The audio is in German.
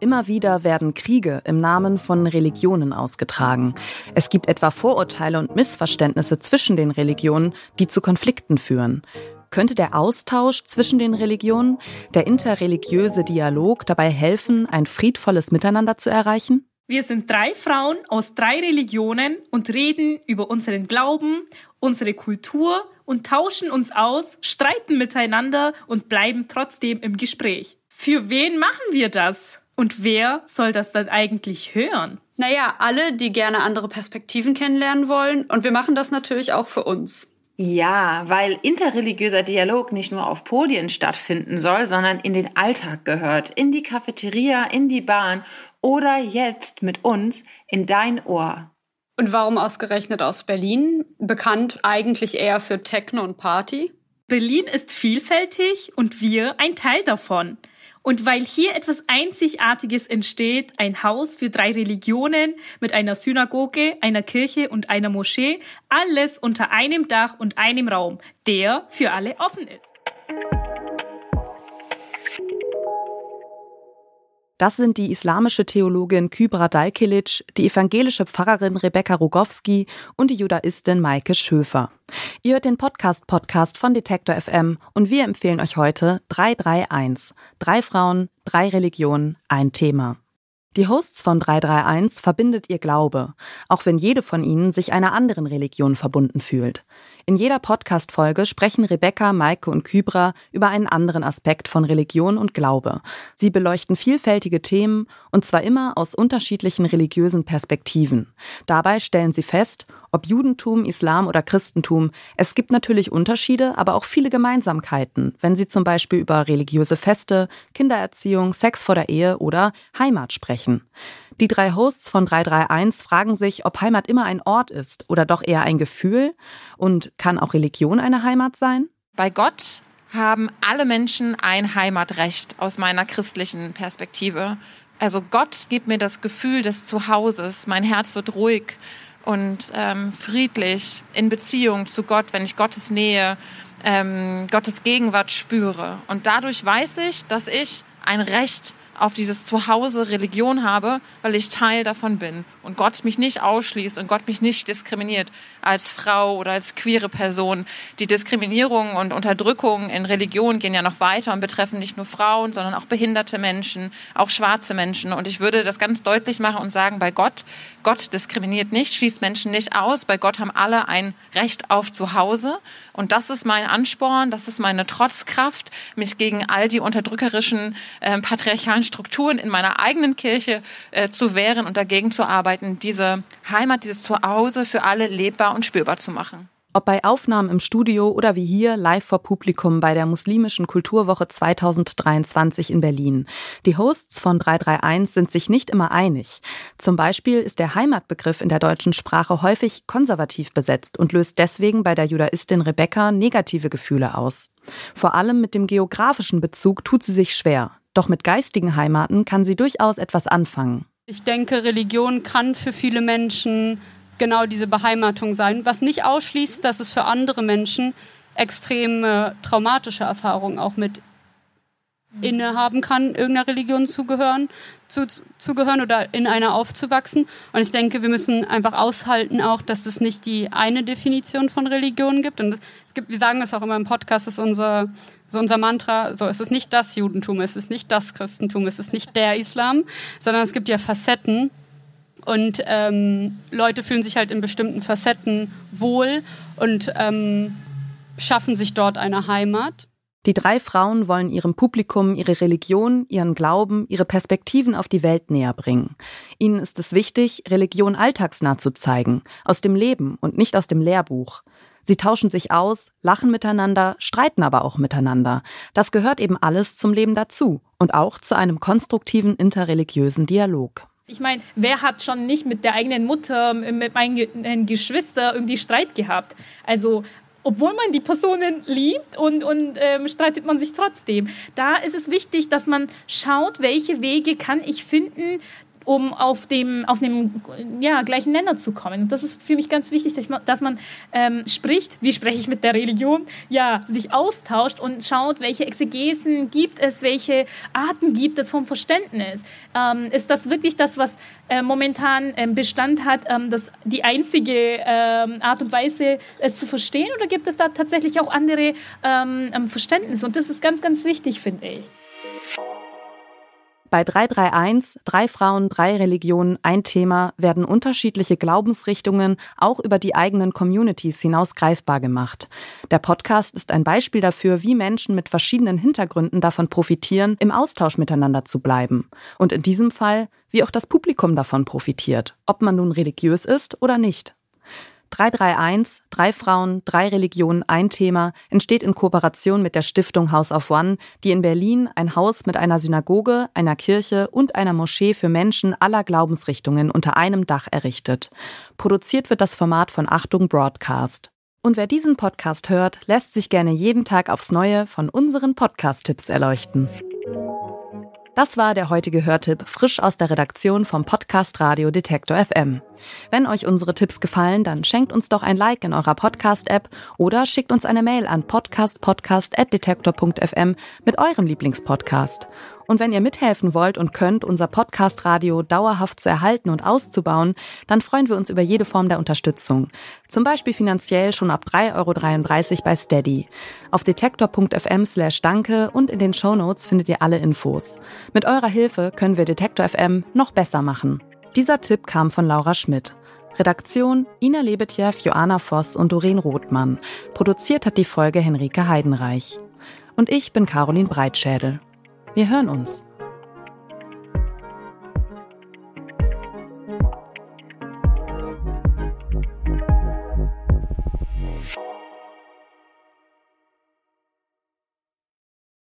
Immer wieder werden Kriege im Namen von Religionen ausgetragen. Es gibt etwa Vorurteile und Missverständnisse zwischen den Religionen, die zu Konflikten führen. Könnte der Austausch zwischen den Religionen, der interreligiöse Dialog dabei helfen, ein friedvolles Miteinander zu erreichen? Wir sind drei Frauen aus drei Religionen und reden über unseren Glauben, unsere Kultur und tauschen uns aus, streiten miteinander und bleiben trotzdem im Gespräch. Für wen machen wir das? Und wer soll das dann eigentlich hören? Naja, alle, die gerne andere Perspektiven kennenlernen wollen. Und wir machen das natürlich auch für uns. Ja, weil interreligiöser Dialog nicht nur auf Podien stattfinden soll, sondern in den Alltag gehört, in die Cafeteria, in die Bahn oder jetzt mit uns in dein Ohr. Und warum ausgerechnet aus Berlin? Bekannt eigentlich eher für Techno und Party? Berlin ist vielfältig und wir ein Teil davon. Und weil hier etwas Einzigartiges entsteht, ein Haus für drei Religionen mit einer Synagoge, einer Kirche und einer Moschee, alles unter einem Dach und einem Raum, der für alle offen ist. Das sind die islamische Theologin Kybra Dalkilic, die evangelische Pfarrerin Rebecca Rogowski und die Judaistin Maike Schöfer. Ihr hört den Podcast Podcast von Detektor FM und wir empfehlen euch heute 331. Drei Frauen, drei Religionen, ein Thema. Die Hosts von 331 verbindet ihr Glaube, auch wenn jede von ihnen sich einer anderen Religion verbunden fühlt. In jeder Podcast-Folge sprechen Rebecca, Maike und Kybra über einen anderen Aspekt von Religion und Glaube. Sie beleuchten vielfältige Themen und zwar immer aus unterschiedlichen religiösen Perspektiven. Dabei stellen sie fest, ob Judentum, Islam oder Christentum, es gibt natürlich Unterschiede, aber auch viele Gemeinsamkeiten, wenn sie zum Beispiel über religiöse Feste, Kindererziehung, Sex vor der Ehe oder Heimat sprechen. Die drei Hosts von 331 fragen sich, ob Heimat immer ein Ort ist oder doch eher ein Gefühl und kann auch Religion eine Heimat sein? Bei Gott haben alle Menschen ein Heimatrecht aus meiner christlichen Perspektive. Also Gott gibt mir das Gefühl des Zuhauses, mein Herz wird ruhig und ähm, friedlich in Beziehung zu Gott, wenn ich Gottes Nähe, ähm, Gottes Gegenwart spüre. Und dadurch weiß ich, dass ich ein Recht auf dieses Zuhause Religion habe, weil ich Teil davon bin und Gott mich nicht ausschließt und Gott mich nicht diskriminiert als Frau oder als queere Person. Die Diskriminierung und Unterdrückung in Religion gehen ja noch weiter und betreffen nicht nur Frauen, sondern auch behinderte Menschen, auch schwarze Menschen. Und ich würde das ganz deutlich machen und sagen, bei Gott, Gott diskriminiert nicht, schließt Menschen nicht aus. Bei Gott haben alle ein Recht auf Zuhause. Und das ist mein Ansporn, das ist meine Trotzkraft, mich gegen all die unterdrückerischen äh, patriarchalen Strukturen in meiner eigenen Kirche äh, zu wehren und dagegen zu arbeiten, diese Heimat, dieses Zuhause für alle lebbar und spürbar zu machen. Ob bei Aufnahmen im Studio oder wie hier live vor Publikum bei der Muslimischen Kulturwoche 2023 in Berlin. Die Hosts von 331 sind sich nicht immer einig. Zum Beispiel ist der Heimatbegriff in der deutschen Sprache häufig konservativ besetzt und löst deswegen bei der Judaistin Rebecca negative Gefühle aus. Vor allem mit dem geografischen Bezug tut sie sich schwer. Doch mit geistigen Heimaten kann sie durchaus etwas anfangen. Ich denke, Religion kann für viele Menschen genau diese Beheimatung sein, was nicht ausschließt, dass es für andere Menschen extreme traumatische Erfahrungen auch mit innehaben kann, irgendeiner Religion zugehören, zu, zugehören oder in einer aufzuwachsen. Und ich denke, wir müssen einfach aushalten auch, dass es nicht die eine Definition von Religion gibt. Und es gibt, wir sagen das auch immer im Podcast, ist unser, so unser Mantra, so es ist nicht das Judentum, es ist nicht das Christentum, es ist nicht der Islam, sondern es gibt ja Facetten. Und ähm, Leute fühlen sich halt in bestimmten Facetten wohl und ähm, schaffen sich dort eine Heimat. Die drei Frauen wollen ihrem Publikum ihre Religion, ihren Glauben, ihre Perspektiven auf die Welt näher bringen. Ihnen ist es wichtig, Religion alltagsnah zu zeigen, aus dem Leben und nicht aus dem Lehrbuch. Sie tauschen sich aus, lachen miteinander, streiten aber auch miteinander. Das gehört eben alles zum Leben dazu und auch zu einem konstruktiven interreligiösen Dialog. Ich meine, wer hat schon nicht mit der eigenen Mutter, mit meinen Geschwistern irgendwie Streit gehabt? Also obwohl man die Personen liebt und, und ähm, streitet man sich trotzdem. Da ist es wichtig, dass man schaut, welche Wege kann ich finden, um auf dem, auf dem ja, gleichen Nenner zu kommen. Und das ist für mich ganz wichtig, dass man, ähm, spricht, wie spreche ich mit der Religion, ja, sich austauscht und schaut, welche Exegesen gibt es, welche Arten gibt es vom Verständnis. Ähm, ist das wirklich das, was äh, momentan ähm, Bestand hat, ähm, das die einzige ähm, Art und Weise, es zu verstehen, oder gibt es da tatsächlich auch andere ähm, Verständnisse? Und das ist ganz, ganz wichtig, finde ich. Bei 331, drei Frauen, drei Religionen, ein Thema, werden unterschiedliche Glaubensrichtungen auch über die eigenen Communities hinaus greifbar gemacht. Der Podcast ist ein Beispiel dafür, wie Menschen mit verschiedenen Hintergründen davon profitieren, im Austausch miteinander zu bleiben. Und in diesem Fall, wie auch das Publikum davon profitiert, ob man nun religiös ist oder nicht. 331, drei Frauen, drei Religionen, ein Thema entsteht in Kooperation mit der Stiftung House of One, die in Berlin ein Haus mit einer Synagoge, einer Kirche und einer Moschee für Menschen aller Glaubensrichtungen unter einem Dach errichtet. Produziert wird das Format von Achtung Broadcast. Und wer diesen Podcast hört, lässt sich gerne jeden Tag aufs Neue von unseren Podcast-Tipps erleuchten. Das war der heutige Hörtipp, frisch aus der Redaktion vom Podcast Radio Detektor FM. Wenn euch unsere Tipps gefallen, dann schenkt uns doch ein Like in eurer Podcast-App oder schickt uns eine Mail an podcastpodcast.detektor.fm mit eurem Lieblingspodcast. Und wenn ihr mithelfen wollt und könnt, unser Podcast-Radio dauerhaft zu erhalten und auszubauen, dann freuen wir uns über jede Form der Unterstützung. Zum Beispiel finanziell schon ab 3,33 Euro bei Steady. Auf detektor.fm slash danke und in den Shownotes findet ihr alle Infos. Mit eurer Hilfe können wir Detektor FM noch besser machen. Dieser Tipp kam von Laura Schmidt. Redaktion Ina Lebetjew, Joanna Voss und Doreen Rothmann. Produziert hat die Folge Henrike Heidenreich. Und ich bin Caroline Breitschädel. Wir hören uns.